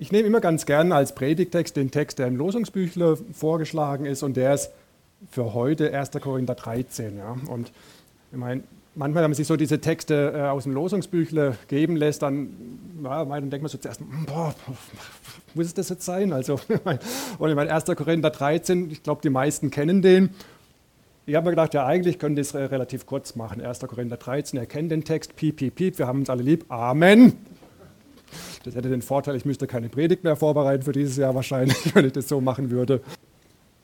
Ich nehme immer ganz gerne als Predigtext den Text, der im Losungsbüchle vorgeschlagen ist und der ist für heute 1. Korinther 13. Ja. Und ich meine, manchmal, wenn man sich so diese Texte äh, aus dem Losungsbüchle geben lässt, dann, ja, dann denkt man so zuerst, boah, muss das jetzt sein? Also, und ich meine, 1. Korinther 13, ich glaube, die meisten kennen den. Ich habe mir gedacht, ja, eigentlich können wir das relativ kurz machen. 1. Korinther 13, ihr kennt den Text, piep, piep, piep, wir haben uns alle lieb, Amen. Das hätte den Vorteil, ich müsste keine Predigt mehr vorbereiten für dieses Jahr wahrscheinlich, wenn ich das so machen würde.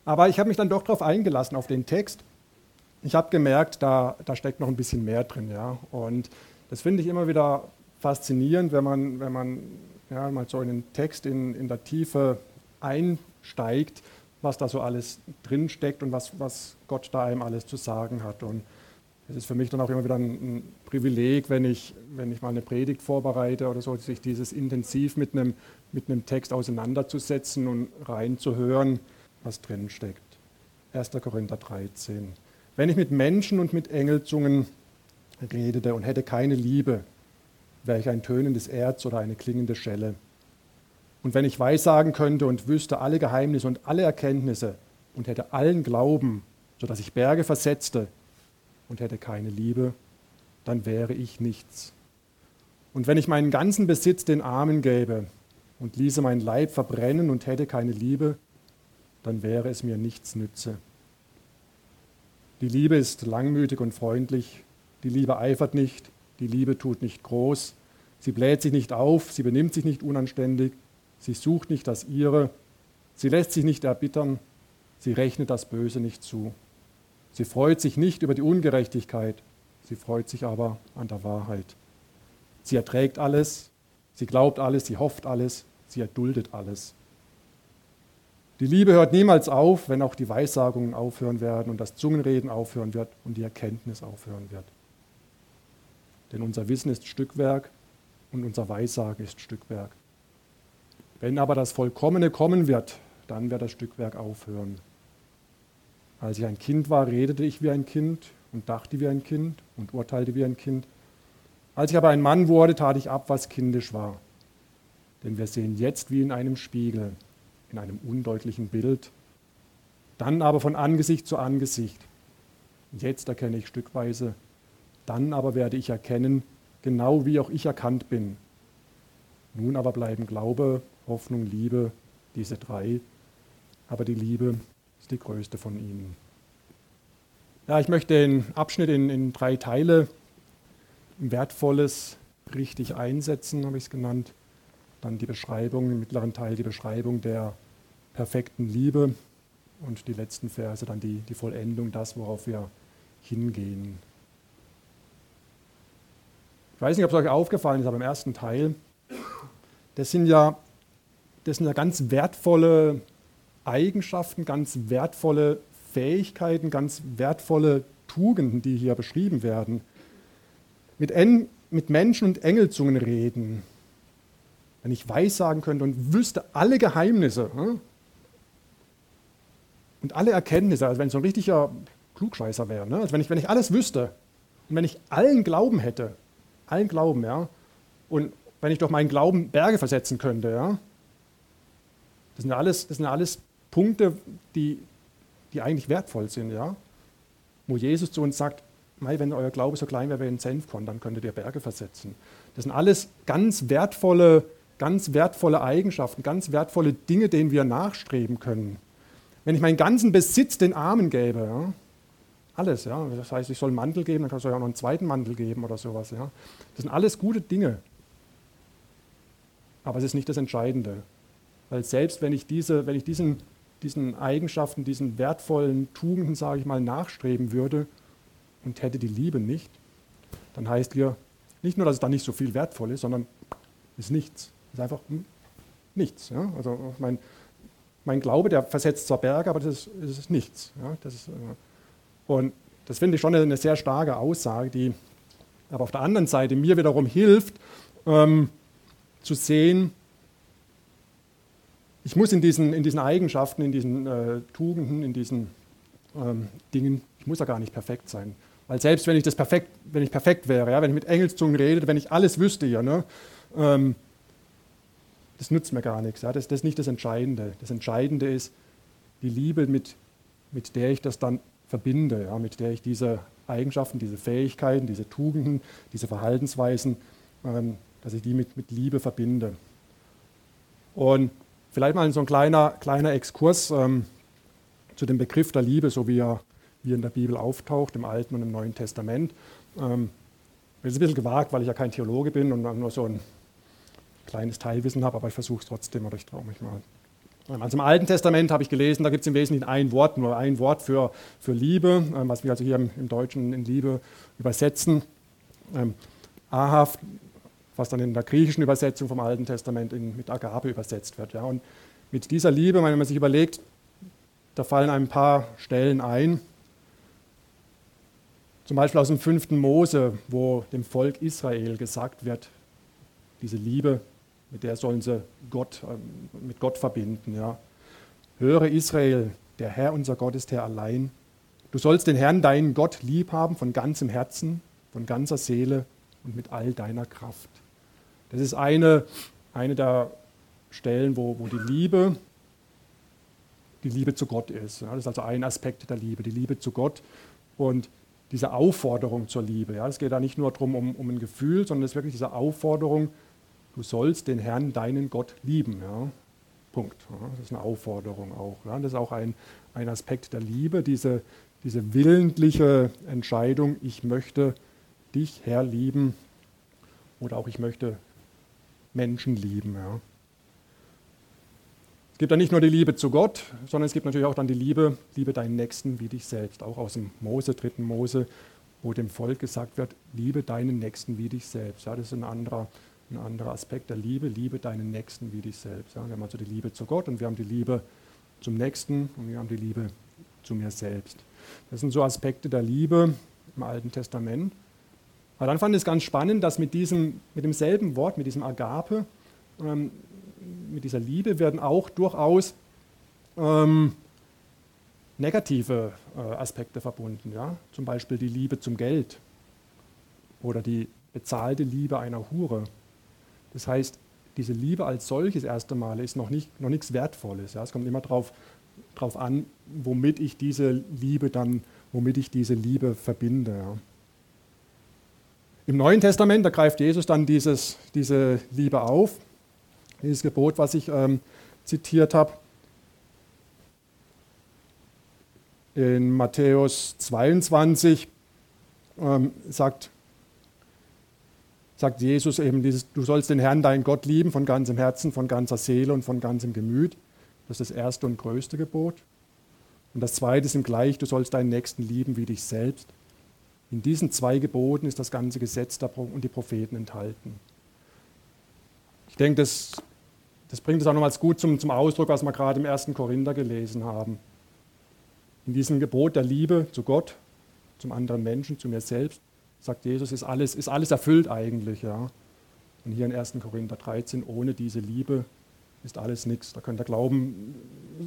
Aber ich habe mich dann doch darauf eingelassen, auf den Text. Ich habe gemerkt, da, da steckt noch ein bisschen mehr drin. Ja? Und das finde ich immer wieder faszinierend, wenn man, wenn man ja, mal so in den Text in, in der Tiefe einsteigt, was da so alles drin steckt und was, was Gott da einem alles zu sagen hat. Und es ist für mich dann auch immer wieder ein, ein, Privileg, wenn ich, wenn ich mal eine Predigt vorbereite oder so, sich dieses intensiv mit einem, mit einem Text auseinanderzusetzen und reinzuhören, was drin steckt. 1. Korinther 13. Wenn ich mit Menschen und mit Engelzungen redete und hätte keine Liebe, wäre ich ein tönendes Erz oder eine klingende Schelle. Und wenn ich weissagen könnte und wüsste alle Geheimnisse und alle Erkenntnisse und hätte allen Glauben, sodass ich Berge versetzte und hätte keine Liebe, dann wäre ich nichts. Und wenn ich meinen ganzen Besitz den Armen gäbe und ließe mein Leib verbrennen und hätte keine Liebe, dann wäre es mir nichts nütze. Die Liebe ist langmütig und freundlich, die Liebe eifert nicht, die Liebe tut nicht groß, sie bläht sich nicht auf, sie benimmt sich nicht unanständig, sie sucht nicht das ihre, sie lässt sich nicht erbittern, sie rechnet das Böse nicht zu. Sie freut sich nicht über die Ungerechtigkeit, sie freut sich aber an der Wahrheit. Sie erträgt alles, sie glaubt alles, sie hofft alles, sie erduldet alles. Die Liebe hört niemals auf, wenn auch die Weissagungen aufhören werden und das Zungenreden aufhören wird und die Erkenntnis aufhören wird. Denn unser Wissen ist Stückwerk und unser Weissagen ist Stückwerk. Wenn aber das Vollkommene kommen wird, dann wird das Stückwerk aufhören. Als ich ein Kind war, redete ich wie ein Kind und dachte wie ein Kind und urteilte wie ein Kind. Als ich aber ein Mann wurde, tat ich ab, was kindisch war. Denn wir sehen jetzt wie in einem Spiegel, in einem undeutlichen Bild, dann aber von Angesicht zu Angesicht. Jetzt erkenne ich stückweise, dann aber werde ich erkennen, genau wie auch ich erkannt bin. Nun aber bleiben Glaube, Hoffnung, Liebe, diese drei, aber die Liebe ist die größte von ihnen. Ja, ich möchte den Abschnitt in, in drei Teile, Wertvolles richtig einsetzen, habe ich es genannt. Dann die Beschreibung, im mittleren Teil die Beschreibung der perfekten Liebe und die letzten Verse dann die, die Vollendung, das, worauf wir hingehen. Ich weiß nicht, ob es euch aufgefallen ist, aber im ersten Teil, das sind ja, das sind ja ganz wertvolle Eigenschaften, ganz wertvolle Fähigkeiten, ganz wertvolle Tugenden, die hier beschrieben werden. Mit, en, mit Menschen und Engelzungen reden. Wenn ich Weissagen könnte und wüsste alle Geheimnisse hm? und alle Erkenntnisse, also wenn ich so ein richtiger Klugscheißer wäre, ne? also wenn ich, wenn ich alles wüsste und wenn ich allen Glauben hätte, allen Glauben, ja, und wenn ich durch meinen Glauben Berge versetzen könnte, ja, das sind alles, das sind alles Punkte, die, die eigentlich wertvoll sind, ja? wo Jesus zu uns sagt, wenn euer Glaube so klein wäre wie ein Senfkorn, dann könntet ihr Berge versetzen. Das sind alles ganz wertvolle, ganz wertvolle Eigenschaften, ganz wertvolle Dinge, denen wir nachstreben können. Wenn ich meinen ganzen Besitz den Armen gäbe, ja? alles, ja, das heißt, ich soll einen Mantel geben, dann kann ich auch noch einen zweiten Mantel geben oder sowas, ja. Das sind alles gute Dinge. Aber es ist nicht das Entscheidende. Weil selbst wenn ich, diese, wenn ich diesen diesen Eigenschaften, diesen wertvollen Tugenden, sage ich mal, nachstreben würde und hätte die Liebe nicht, dann heißt hier nicht nur, dass es da nicht so viel wertvoll ist, sondern ist nichts. Ist einfach nichts. Ja? Also mein, mein Glaube, der versetzt zwar Berge, aber das ist, ist nichts. Ja? Das ist, äh, und das finde ich schon eine sehr starke Aussage, die aber auf der anderen Seite mir wiederum hilft, ähm, zu sehen, ich muss in diesen, in diesen Eigenschaften, in diesen äh, Tugenden, in diesen ähm, Dingen, ich muss ja gar nicht perfekt sein. Weil selbst wenn ich das perfekt, wenn ich perfekt wäre, ja, wenn ich mit Engelszungen rede, wenn ich alles wüsste hier, ne, ähm, das nützt mir gar nichts. Ja. Das, das ist nicht das Entscheidende. Das Entscheidende ist die Liebe, mit, mit der ich das dann verbinde, ja, mit der ich diese Eigenschaften, diese Fähigkeiten, diese Tugenden, diese Verhaltensweisen, ähm, dass ich die mit, mit Liebe verbinde. Und vielleicht mal so ein kleiner, kleiner Exkurs ähm, zu dem Begriff der Liebe, so wie er, wie in der Bibel auftaucht, im Alten und im Neuen Testament. Ähm, das ist ein bisschen gewagt, weil ich ja kein Theologe bin und nur so ein kleines Teilwissen habe, aber ich versuche es trotzdem oder ich traue mich mal. Ähm, also im Alten Testament habe ich gelesen, da gibt es im Wesentlichen ein Wort, nur ein Wort für, für Liebe, ähm, was wir also hier im, im Deutschen in Liebe übersetzen. Ähm, Ahav, was dann in der griechischen Übersetzung vom Alten Testament in, mit Agape übersetzt wird. Ja. Und mit dieser Liebe, wenn man sich überlegt, da fallen ein paar Stellen ein. Zum Beispiel aus dem fünften Mose, wo dem Volk Israel gesagt wird, diese Liebe mit der sollen sie Gott, ähm, mit Gott verbinden. Ja. Höre Israel, der Herr unser Gott ist Herr allein. Du sollst den Herrn, deinen Gott, lieb haben von ganzem Herzen, von ganzer Seele und mit all deiner Kraft. Das ist eine, eine der Stellen, wo, wo die Liebe die Liebe zu Gott ist. Das ist also ein Aspekt der Liebe, die Liebe zu Gott und diese Aufforderung zur Liebe. Es geht da nicht nur darum, um, um ein Gefühl, sondern es ist wirklich diese Aufforderung, du sollst den Herrn, deinen Gott lieben. Punkt. Das ist eine Aufforderung auch. Das ist auch ein, ein Aspekt der Liebe, diese, diese willentliche Entscheidung, ich möchte dich, Herr, lieben oder auch ich möchte Menschen lieben. Ja? Es gibt dann nicht nur die Liebe zu Gott, sondern es gibt natürlich auch dann die Liebe, liebe deinen Nächsten wie dich selbst. Auch aus dem Mose, dritten Mose, wo dem Volk gesagt wird, liebe deinen Nächsten wie dich selbst. Ja, das ist ein anderer ein anderer Aspekt der Liebe, liebe deinen Nächsten wie dich selbst. Ja, wir haben also die Liebe zu Gott und wir haben die Liebe zum Nächsten und wir haben die Liebe zu mir selbst. Das sind so Aspekte der Liebe im Alten Testament. Aber dann fand ich es ganz spannend, dass mit, diesem, mit demselben Wort, mit diesem Agape, ähm, mit dieser Liebe werden auch durchaus ähm, negative äh, Aspekte verbunden. Ja? Zum Beispiel die Liebe zum Geld oder die bezahlte Liebe einer Hure das heißt, diese Liebe als solches erst einmal ist noch, nicht, noch nichts Wertvolles. Ja. Es kommt immer darauf drauf an, womit ich diese Liebe dann, womit ich diese Liebe verbinde. Ja. Im Neuen Testament, da greift Jesus dann dieses, diese Liebe auf, dieses Gebot, was ich ähm, zitiert habe. In Matthäus 22 ähm, sagt sagt Jesus eben dieses, du sollst den Herrn, deinen Gott lieben von ganzem Herzen, von ganzer Seele und von ganzem Gemüt. Das ist das erste und größte Gebot. Und das zweite ist ihm gleich, du sollst deinen Nächsten lieben wie dich selbst. In diesen zwei Geboten ist das ganze Gesetz und die Propheten enthalten. Ich denke, das, das bringt es auch nochmals gut zum, zum Ausdruck, was wir gerade im ersten Korinther gelesen haben. In diesem Gebot der Liebe zu Gott, zum anderen Menschen, zu mir selbst, sagt Jesus, ist alles, ist alles erfüllt eigentlich. Ja. Und hier in 1. Korinther 13, ohne diese Liebe ist alles nichts. Da könnt ihr glauben,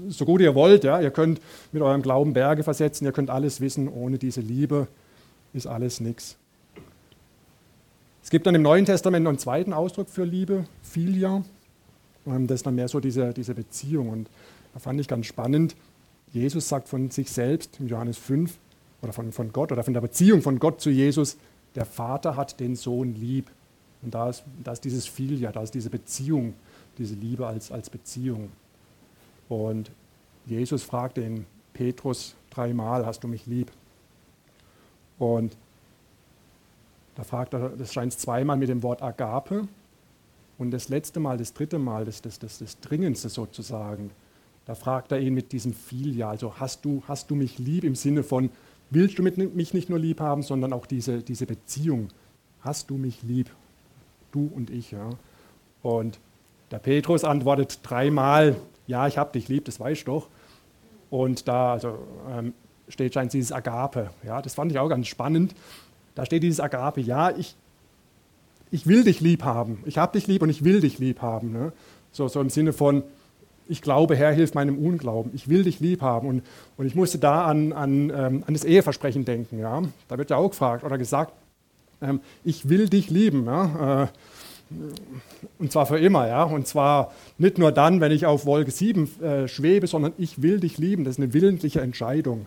so gut ihr wollt, ja. ihr könnt mit eurem Glauben Berge versetzen, ihr könnt alles wissen, ohne diese Liebe ist alles nichts. Es gibt dann im Neuen Testament noch einen zweiten Ausdruck für Liebe, Philia. Ähm, das ist dann mehr so diese, diese Beziehung. Und da fand ich ganz spannend, Jesus sagt von sich selbst in Johannes 5 oder von, von Gott oder von der Beziehung von Gott zu Jesus, der Vater hat den Sohn lieb. Und da ist, da ist dieses Filia, da ist diese Beziehung, diese Liebe als, als Beziehung. Und Jesus fragt den Petrus dreimal, hast du mich lieb? Und da fragt er, das scheint zweimal mit dem Wort Agape. Und das letzte Mal, das dritte Mal, das, das, das, das Dringendste sozusagen, da fragt er ihn mit diesem Filia, also hast du, hast du mich lieb im Sinne von, willst du mich nicht nur lieb haben, sondern auch diese, diese Beziehung. Hast du mich lieb? Du und ich. Ja. Und der Petrus antwortet dreimal, ja, ich habe dich lieb, das weißt du doch. Und da also, ähm, steht schon dieses Agape. Ja, das fand ich auch ganz spannend. Da steht dieses Agape, ja, ich, ich will dich lieb haben. Ich habe dich lieb und ich will dich lieb haben. Ne? So, so im Sinne von, ich glaube, Herr, hilf meinem Unglauben. Ich will dich lieb haben. Und, und ich musste da an, an, ähm, an das Eheversprechen denken. Ja? Da wird ja auch gefragt oder gesagt, ähm, ich will dich lieben. Ja? Äh, und zwar für immer, ja. Und zwar nicht nur dann, wenn ich auf Wolke 7 äh, schwebe, sondern ich will dich lieben. Das ist eine willentliche Entscheidung.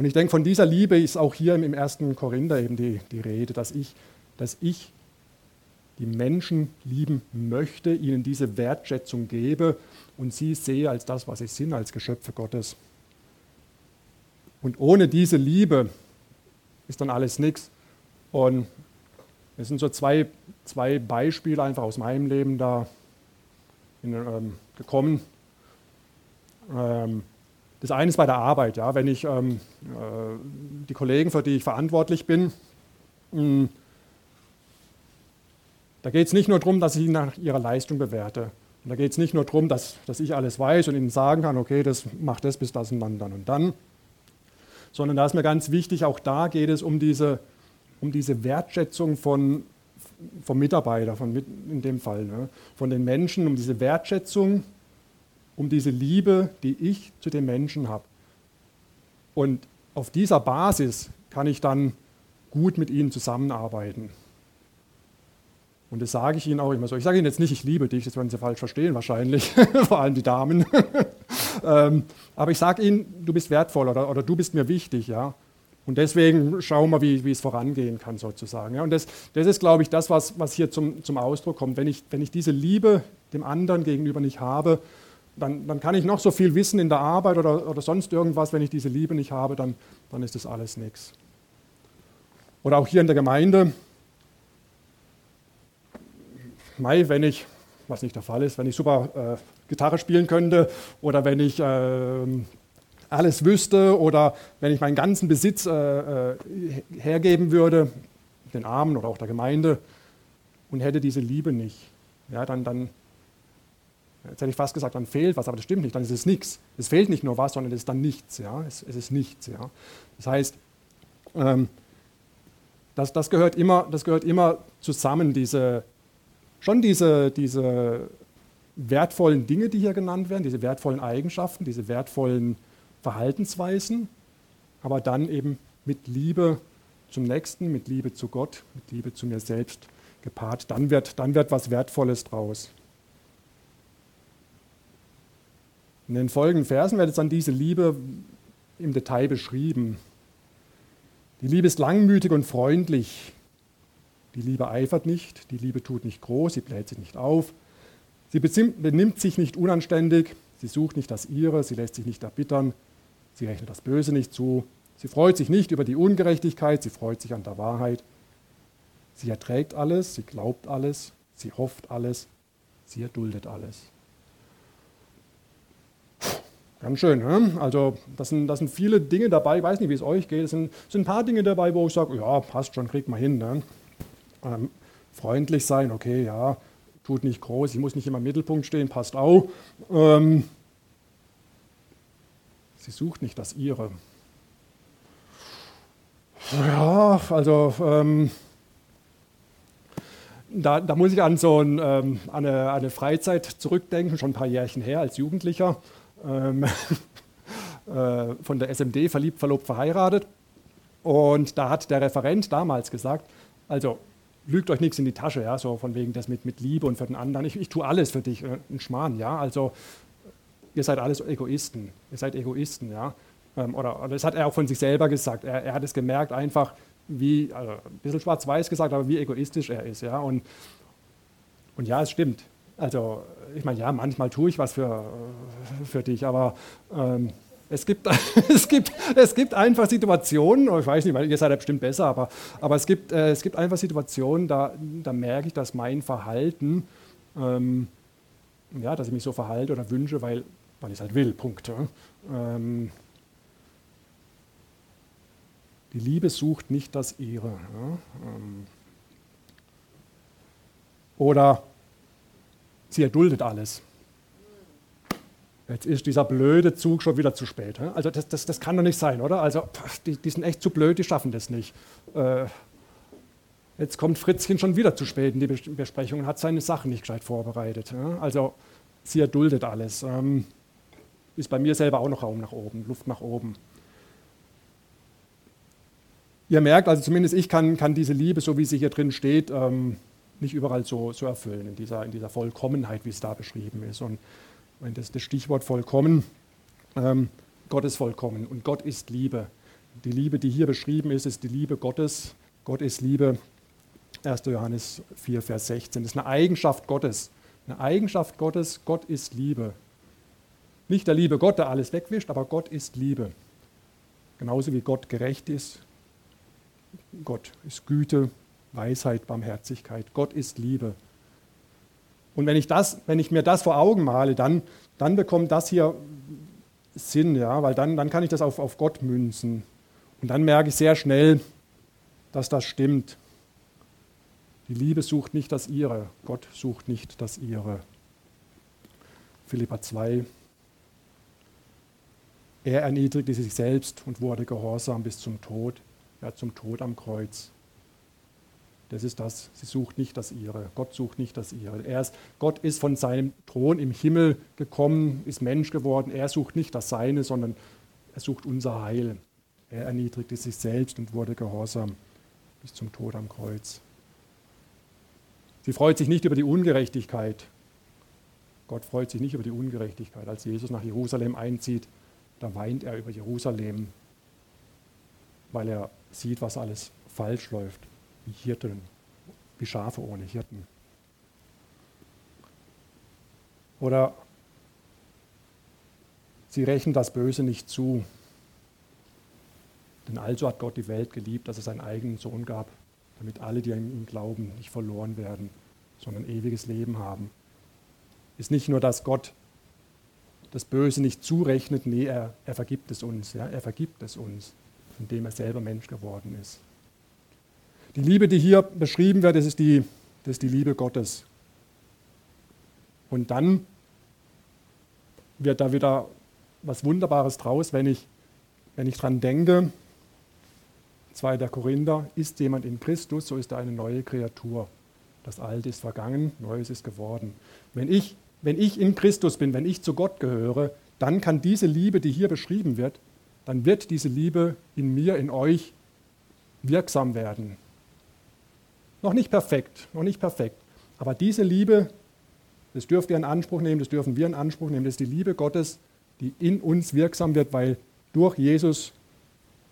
Und ich denke, von dieser Liebe ist auch hier im ersten Korinther eben die, die Rede, dass ich, dass ich die Menschen lieben möchte, ihnen diese Wertschätzung gebe und sie sehe als das, was sie sind, als Geschöpfe Gottes. Und ohne diese Liebe ist dann alles nichts. Und es sind so zwei, zwei Beispiele einfach aus meinem Leben da in, ähm, gekommen. Ähm, das eine ist bei der Arbeit, ja, wenn ich ähm, äh, die Kollegen, für die ich verantwortlich bin, hm, da geht es nicht nur darum, dass ich sie nach ihrer Leistung bewerte. Und da geht es nicht nur darum, dass, dass ich alles weiß und ihnen sagen kann, okay, das macht das bis das und dann, dann und dann, sondern da ist mir ganz wichtig, auch da geht es um diese, um diese Wertschätzung von, vom Mitarbeiter, von, in dem Fall, ne, von den Menschen, um diese Wertschätzung, um diese Liebe, die ich zu den Menschen habe. Und auf dieser Basis kann ich dann gut mit ihnen zusammenarbeiten. Und das sage ich Ihnen auch immer so. Ich sage Ihnen jetzt nicht, ich liebe dich, das werden Sie falsch verstehen wahrscheinlich, vor allem die Damen. ähm, aber ich sage Ihnen, du bist wertvoll oder, oder du bist mir wichtig. Ja? Und deswegen schauen wir, wie, wie es vorangehen kann sozusagen. Ja? Und das, das ist, glaube ich, das, was, was hier zum, zum Ausdruck kommt. Wenn ich, wenn ich diese Liebe dem anderen gegenüber nicht habe, dann, dann kann ich noch so viel wissen in der Arbeit oder, oder sonst irgendwas. Wenn ich diese Liebe nicht habe, dann, dann ist das alles nichts. Oder auch hier in der Gemeinde Mai, wenn ich, was nicht der Fall ist, wenn ich super äh, Gitarre spielen könnte oder wenn ich äh, alles wüsste oder wenn ich meinen ganzen Besitz äh, äh, hergeben würde, den Armen oder auch der Gemeinde und hätte diese Liebe nicht, ja, dann, dann, jetzt hätte ich fast gesagt, dann fehlt was, aber das stimmt nicht, dann ist es nichts. Es fehlt nicht nur was, sondern es ist dann nichts, ja, es, es ist nichts, ja. Das heißt, ähm, das, das, gehört immer, das gehört immer zusammen, diese, schon diese, diese wertvollen Dinge, die hier genannt werden, diese wertvollen Eigenschaften, diese wertvollen Verhaltensweisen, aber dann eben mit Liebe zum Nächsten, mit Liebe zu Gott, mit Liebe zu mir selbst gepaart. Dann wird, dann wird was Wertvolles draus. In den folgenden Versen wird jetzt dann diese Liebe im Detail beschrieben. Die Liebe ist langmütig und freundlich. Die Liebe eifert nicht, die Liebe tut nicht groß, sie bläht sich nicht auf, sie benimmt sich nicht unanständig, sie sucht nicht das Ihre, sie lässt sich nicht erbittern, sie rechnet das Böse nicht zu, sie freut sich nicht über die Ungerechtigkeit, sie freut sich an der Wahrheit, sie erträgt alles, sie glaubt alles, sie hofft alles, sie erduldet alles. Ganz schön, ne? also das sind, das sind viele Dinge dabei, ich weiß nicht, wie es euch geht, es sind, sind ein paar Dinge dabei, wo ich sage, ja, passt schon, kriegt man hin. Ne? Ähm, freundlich sein, okay, ja, tut nicht groß, ich muss nicht immer im Mittelpunkt stehen, passt auch. Ähm, sie sucht nicht das ihre. Ja, also ähm, da, da, muss ich an so ein, ähm, eine, eine, Freizeit zurückdenken, schon ein paar Jährchen her als Jugendlicher, ähm, äh, von der SMD, verliebt, verlobt, verheiratet. Und da hat der Referent damals gesagt, also lügt euch nichts in die Tasche, ja, so von wegen das mit, mit Liebe und für den anderen. Ich, ich tue alles für dich, äh, ein Schmarrn, ja. Also ihr seid alles Egoisten, ihr seid Egoisten, ja. Ähm, oder, oder, das hat er auch von sich selber gesagt. Er, er hat es gemerkt, einfach wie, also ein bisschen schwarz-weiß gesagt, aber wie egoistisch er ist, ja. Und, und ja, es stimmt. Also ich meine, ja, manchmal tue ich was für, für dich, aber ähm, es gibt, es, gibt, es gibt einfach Situationen, ich weiß nicht, ihr seid ja bestimmt besser, aber, aber es, gibt, äh, es gibt einfach Situationen, da, da merke ich, dass mein Verhalten, ähm, ja, dass ich mich so verhalte oder wünsche, weil, weil ich es halt will, Punkt. Ähm, die Liebe sucht nicht das ihre. Ja? Ähm, oder sie erduldet alles. Jetzt ist dieser blöde Zug schon wieder zu spät. Also das, das, das kann doch nicht sein, oder? Also die, die, sind echt zu blöd, die schaffen das nicht. Äh, jetzt kommt Fritzchen schon wieder zu spät in die Besprechung und hat seine Sachen nicht gescheit vorbereitet. Also sie erduldet alles. Ähm, ist bei mir selber auch noch Raum nach oben, Luft nach oben. Ihr merkt, also zumindest ich kann, kann diese Liebe, so wie sie hier drin steht, ähm, nicht überall so, so erfüllen, in dieser, in dieser Vollkommenheit, wie es da beschrieben ist. Und wenn das, das Stichwort vollkommen, ähm, Gott ist vollkommen und Gott ist Liebe. Die Liebe, die hier beschrieben ist, ist die Liebe Gottes. Gott ist Liebe. 1. Johannes 4, Vers 16. Das ist eine Eigenschaft Gottes. Eine Eigenschaft Gottes, Gott ist Liebe. Nicht der liebe Gott, der alles wegwischt, aber Gott ist Liebe. Genauso wie Gott gerecht ist. Gott ist Güte, Weisheit, Barmherzigkeit. Gott ist Liebe. Und wenn ich, das, wenn ich mir das vor Augen male, dann, dann bekommt das hier Sinn, ja, weil dann, dann kann ich das auf, auf Gott münzen. Und dann merke ich sehr schnell, dass das stimmt. Die Liebe sucht nicht das ihre, Gott sucht nicht das ihre. Philippa 2. Er erniedrigte sich selbst und wurde gehorsam bis zum Tod, ja zum Tod am Kreuz. Das ist das. Sie sucht nicht das ihre. Gott sucht nicht das ihre. Er ist, Gott ist von seinem Thron im Himmel gekommen, ist Mensch geworden. Er sucht nicht das Seine, sondern er sucht unser Heil. Er erniedrigte sich selbst und wurde gehorsam bis zum Tod am Kreuz. Sie freut sich nicht über die Ungerechtigkeit. Gott freut sich nicht über die Ungerechtigkeit. Als Jesus nach Jerusalem einzieht, da weint er über Jerusalem, weil er sieht, was alles falsch läuft wie Hirten, wie Schafe ohne Hirten. Oder sie rächen das Böse nicht zu. Denn also hat Gott die Welt geliebt, dass er seinen eigenen Sohn gab, damit alle, die an ihn glauben, nicht verloren werden, sondern ewiges Leben haben. Ist nicht nur, dass Gott das Böse nicht zurechnet, nee, er, er vergibt es uns. Ja, er vergibt es uns, indem er selber Mensch geworden ist. Die Liebe, die hier beschrieben wird, das ist die, das ist die Liebe Gottes. Und dann wird da wieder was Wunderbares draus, wenn ich, wenn ich dran denke, 2. Korinther, ist jemand in Christus, so ist er eine neue Kreatur. Das Alte ist vergangen, Neues ist geworden. Wenn ich, wenn ich in Christus bin, wenn ich zu Gott gehöre, dann kann diese Liebe, die hier beschrieben wird, dann wird diese Liebe in mir, in euch wirksam werden. Noch nicht perfekt, noch nicht perfekt. Aber diese Liebe, das dürft ihr in Anspruch nehmen, das dürfen wir in Anspruch nehmen, das ist die Liebe Gottes, die in uns wirksam wird, weil durch Jesus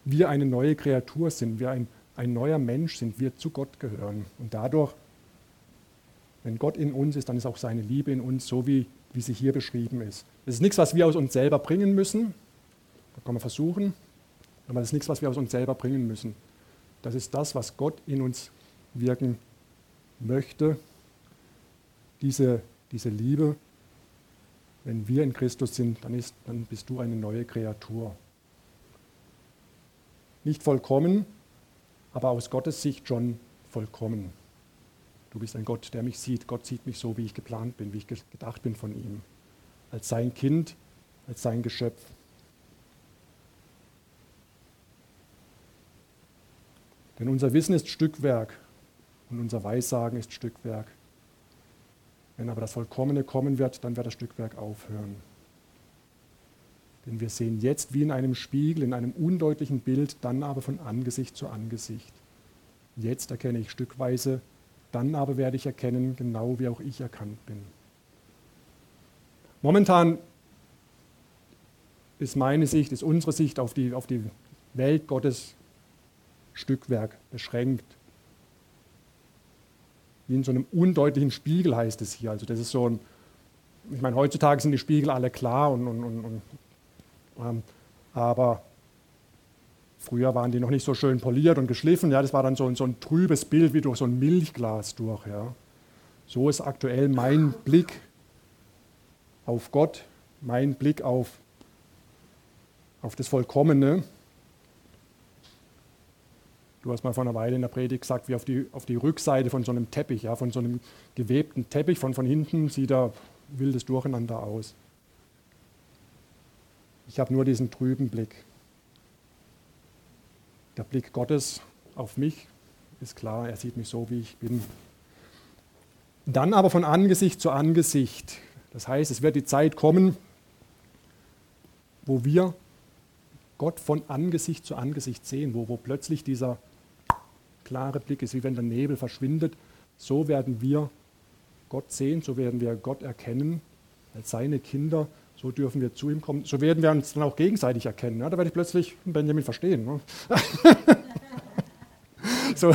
wir eine neue Kreatur sind, wir ein, ein neuer Mensch sind, wir zu Gott gehören. Und dadurch, wenn Gott in uns ist, dann ist auch seine Liebe in uns, so wie, wie sie hier beschrieben ist. Das ist nichts, was wir aus uns selber bringen müssen. Das kann man versuchen. Aber das ist nichts, was wir aus uns selber bringen müssen. Das ist das, was Gott in uns wirken möchte. Diese, diese Liebe, wenn wir in Christus sind, dann, ist, dann bist du eine neue Kreatur. Nicht vollkommen, aber aus Gottes Sicht schon vollkommen. Du bist ein Gott, der mich sieht. Gott sieht mich so, wie ich geplant bin, wie ich gedacht bin von ihm. Als sein Kind, als sein Geschöpf. Denn unser Wissen ist Stückwerk und unser Weissagen ist Stückwerk. Wenn aber das Vollkommene kommen wird, dann wird das Stückwerk aufhören. Denn wir sehen jetzt wie in einem Spiegel, in einem undeutlichen Bild, dann aber von Angesicht zu Angesicht. Jetzt erkenne ich stückweise, dann aber werde ich erkennen, genau wie auch ich erkannt bin. Momentan ist meine Sicht, ist unsere Sicht auf die, auf die Welt Gottes Stückwerk beschränkt wie in so einem undeutlichen Spiegel heißt es hier. Also das ist so ein, ich meine, heutzutage sind die Spiegel alle klar und, und, und, und ähm, aber früher waren die noch nicht so schön poliert und geschliffen. Ja, das war dann so ein, so ein trübes Bild wie durch so ein Milchglas durch. Ja. So ist aktuell mein Blick auf Gott, mein Blick auf, auf das Vollkommene. Du hast mal vor einer Weile in der Predigt gesagt, wie auf die, auf die Rückseite von so einem Teppich, ja, von so einem gewebten Teppich, von, von hinten sieht da wildes Durcheinander aus. Ich habe nur diesen trüben Blick. Der Blick Gottes auf mich ist klar, er sieht mich so, wie ich bin. Dann aber von Angesicht zu Angesicht. Das heißt, es wird die Zeit kommen, wo wir Gott von Angesicht zu Angesicht sehen, wo, wo plötzlich dieser klare Blick ist, wie wenn der Nebel verschwindet So werden wir Gott sehen, so werden wir Gott erkennen als seine Kinder. So dürfen wir zu ihm kommen. So werden wir uns dann auch gegenseitig erkennen. Ja, da werde ich plötzlich Benjamin verstehen. Ne? so,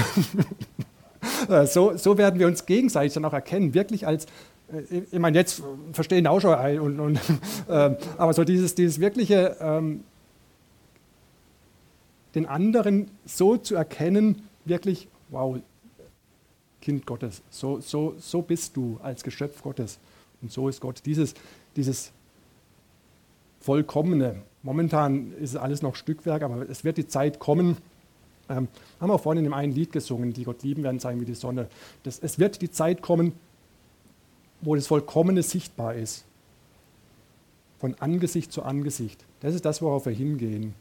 so, so, werden wir uns gegenseitig dann auch erkennen. Wirklich als, äh, ich meine, jetzt verstehen auch schon ein. Und, und, äh, aber so dieses, dieses wirkliche, ähm, den anderen so zu erkennen, wirklich, wow, Kind Gottes, so, so, so bist du als Geschöpf Gottes. Und so ist Gott. Dieses, dieses Vollkommene. Momentan ist alles noch Stückwerk, aber es wird die Zeit kommen. Ähm, haben wir vorhin in dem einen Lied gesungen, die Gott lieben werden sein wie die Sonne. Das, es wird die Zeit kommen, wo das Vollkommene sichtbar ist. Von Angesicht zu Angesicht. Das ist das, worauf wir hingehen.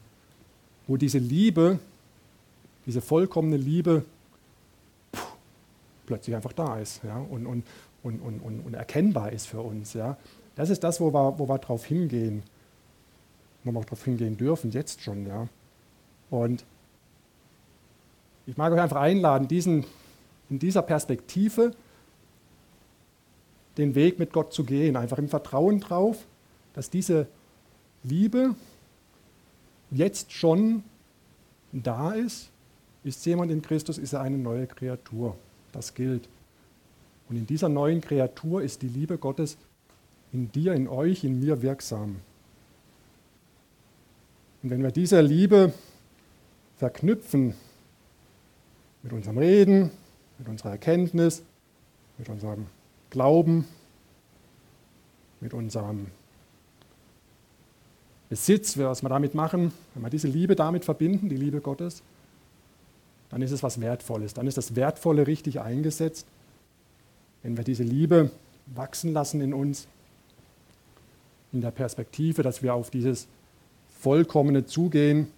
Wo diese Liebe, diese vollkommene Liebe plötzlich einfach da ist ja, und, und, und, und, und, erkennbar ist für uns. Ja. Das ist das, wo wir, wo wir drauf hingehen, wo wir auch drauf hingehen dürfen, jetzt schon. Ja. Und ich mag euch einfach einladen, diesen, in dieser Perspektive den Weg mit Gott zu gehen, einfach im Vertrauen drauf, dass diese Liebe jetzt schon da ist. Ist jemand in Christus, ist er eine neue Kreatur. Das gilt. Und in dieser neuen Kreatur ist die Liebe Gottes in dir, in euch, in mir wirksam. Und wenn wir diese Liebe verknüpfen mit unserem Reden, mit unserer Erkenntnis, mit unserem Glauben, mit unserem Besitz, was wir damit machen, wenn wir diese Liebe damit verbinden, die Liebe Gottes, dann ist es was Wertvolles. Dann ist das Wertvolle richtig eingesetzt. Wenn wir diese Liebe wachsen lassen in uns, in der Perspektive, dass wir auf dieses Vollkommene zugehen,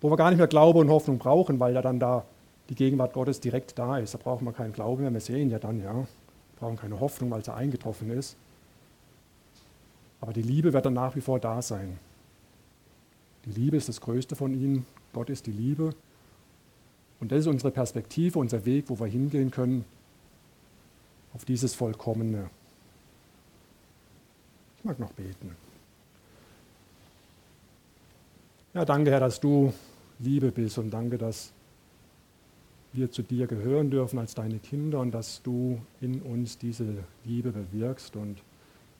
wo wir gar nicht mehr Glaube und Hoffnung brauchen, weil ja dann da die Gegenwart Gottes direkt da ist. Da brauchen wir keinen Glauben mehr, wir sehen ja dann, ja. Wir brauchen keine Hoffnung, weil ja eingetroffen ist. Aber die Liebe wird dann nach wie vor da sein. Die Liebe ist das Größte von ihnen Gott ist die Liebe. Und das ist unsere Perspektive, unser Weg, wo wir hingehen können, auf dieses Vollkommene. Ich mag noch beten. Ja, danke, Herr, dass du Liebe bist und danke, dass wir zu dir gehören dürfen als deine Kinder und dass du in uns diese Liebe bewirkst und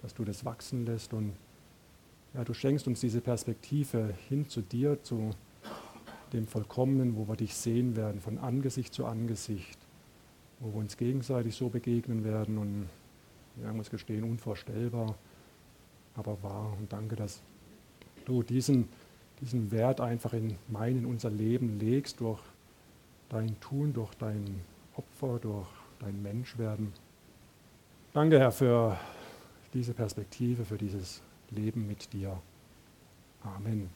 dass du das wachsen lässt und ja, du schenkst uns diese Perspektive hin zu dir, zu dem Vollkommenen, wo wir dich sehen werden, von Angesicht zu Angesicht, wo wir uns gegenseitig so begegnen werden und wir muss gestehen, unvorstellbar, aber wahr. Und danke, dass du diesen, diesen Wert einfach in mein, in unser Leben legst, durch dein Tun, durch dein Opfer, durch dein Menschwerden. Danke, Herr, für diese Perspektive, für dieses Leben mit dir. Amen.